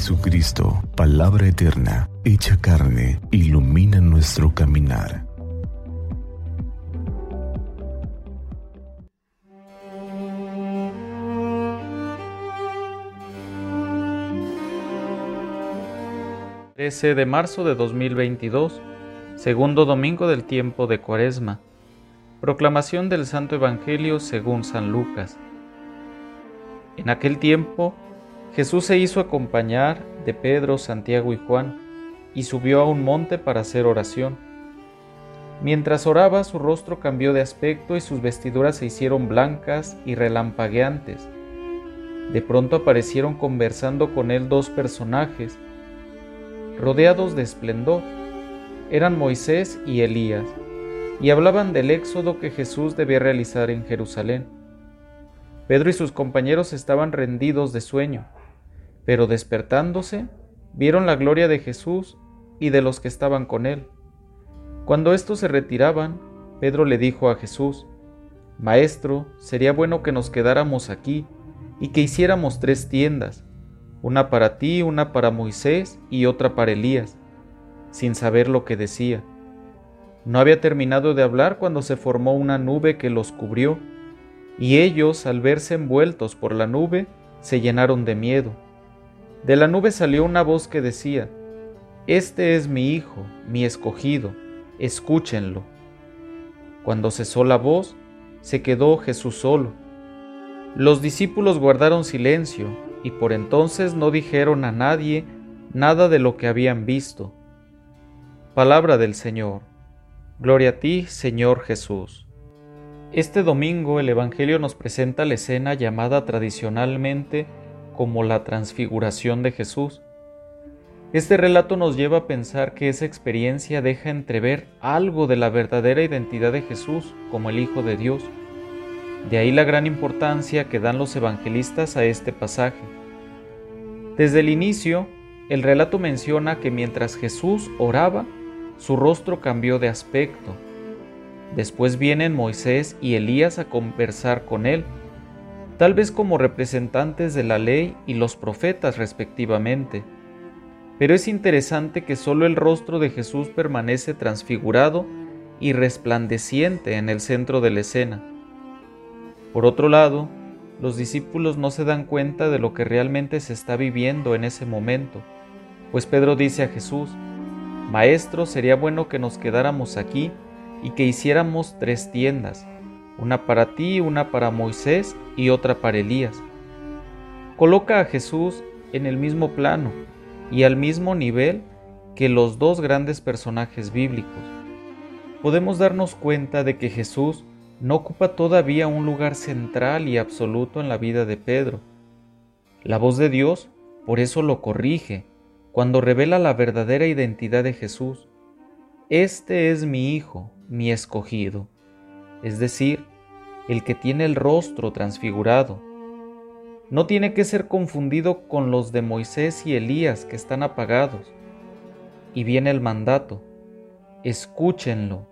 Jesucristo, palabra eterna, hecha carne, ilumina nuestro caminar. ...13 de marzo de 2022... ...segundo domingo del tiempo de Cuaresma... ...proclamación del Santo Evangelio según San Lucas... ...en aquel tiempo... Jesús se hizo acompañar de Pedro, Santiago y Juan, y subió a un monte para hacer oración. Mientras oraba, su rostro cambió de aspecto y sus vestiduras se hicieron blancas y relampagueantes. De pronto aparecieron conversando con él dos personajes, rodeados de esplendor. Eran Moisés y Elías, y hablaban del éxodo que Jesús debía realizar en Jerusalén. Pedro y sus compañeros estaban rendidos de sueño pero despertándose, vieron la gloria de Jesús y de los que estaban con él. Cuando éstos se retiraban, Pedro le dijo a Jesús, Maestro, sería bueno que nos quedáramos aquí y que hiciéramos tres tiendas, una para ti, una para Moisés y otra para Elías, sin saber lo que decía. No había terminado de hablar cuando se formó una nube que los cubrió, y ellos, al verse envueltos por la nube, se llenaron de miedo. De la nube salió una voz que decía, Este es mi Hijo, mi escogido, escúchenlo. Cuando cesó la voz, se quedó Jesús solo. Los discípulos guardaron silencio y por entonces no dijeron a nadie nada de lo que habían visto. Palabra del Señor. Gloria a ti, Señor Jesús. Este domingo el Evangelio nos presenta la escena llamada tradicionalmente como la transfiguración de Jesús. Este relato nos lleva a pensar que esa experiencia deja entrever algo de la verdadera identidad de Jesús como el Hijo de Dios. De ahí la gran importancia que dan los evangelistas a este pasaje. Desde el inicio, el relato menciona que mientras Jesús oraba, su rostro cambió de aspecto. Después vienen Moisés y Elías a conversar con él tal vez como representantes de la ley y los profetas respectivamente. Pero es interesante que solo el rostro de Jesús permanece transfigurado y resplandeciente en el centro de la escena. Por otro lado, los discípulos no se dan cuenta de lo que realmente se está viviendo en ese momento, pues Pedro dice a Jesús, Maestro, sería bueno que nos quedáramos aquí y que hiciéramos tres tiendas, una para ti, una para Moisés y otra para Elías. Coloca a Jesús en el mismo plano y al mismo nivel que los dos grandes personajes bíblicos. Podemos darnos cuenta de que Jesús no ocupa todavía un lugar central y absoluto en la vida de Pedro. La voz de Dios por eso lo corrige cuando revela la verdadera identidad de Jesús. Este es mi Hijo, mi escogido, es decir, el que tiene el rostro transfigurado. No tiene que ser confundido con los de Moisés y Elías que están apagados. Y viene el mandato, escúchenlo.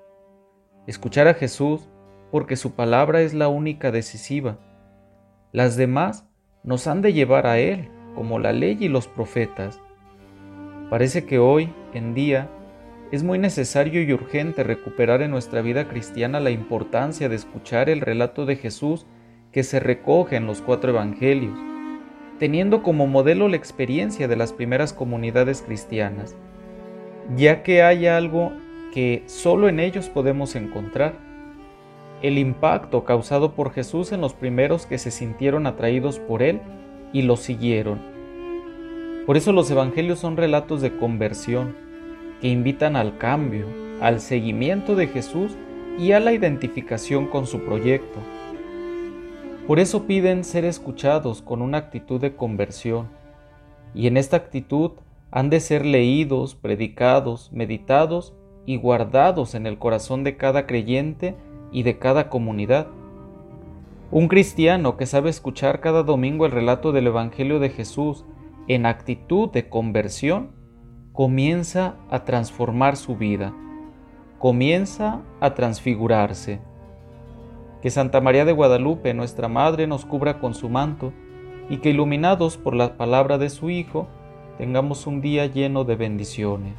Escuchar a Jesús porque su palabra es la única decisiva. Las demás nos han de llevar a Él, como la ley y los profetas. Parece que hoy, en día, es muy necesario y urgente recuperar en nuestra vida cristiana la importancia de escuchar el relato de Jesús que se recoge en los cuatro evangelios, teniendo como modelo la experiencia de las primeras comunidades cristianas, ya que hay algo que solo en ellos podemos encontrar, el impacto causado por Jesús en los primeros que se sintieron atraídos por Él y lo siguieron. Por eso los evangelios son relatos de conversión, que invitan al cambio, al seguimiento de Jesús y a la identificación con su proyecto. Por eso piden ser escuchados con una actitud de conversión, y en esta actitud han de ser leídos, predicados, meditados y guardados en el corazón de cada creyente y de cada comunidad. Un cristiano que sabe escuchar cada domingo el relato del Evangelio de Jesús en actitud de conversión, comienza a transformar su vida, comienza a transfigurarse. Que Santa María de Guadalupe, nuestra Madre, nos cubra con su manto, y que iluminados por la palabra de su Hijo, tengamos un día lleno de bendiciones.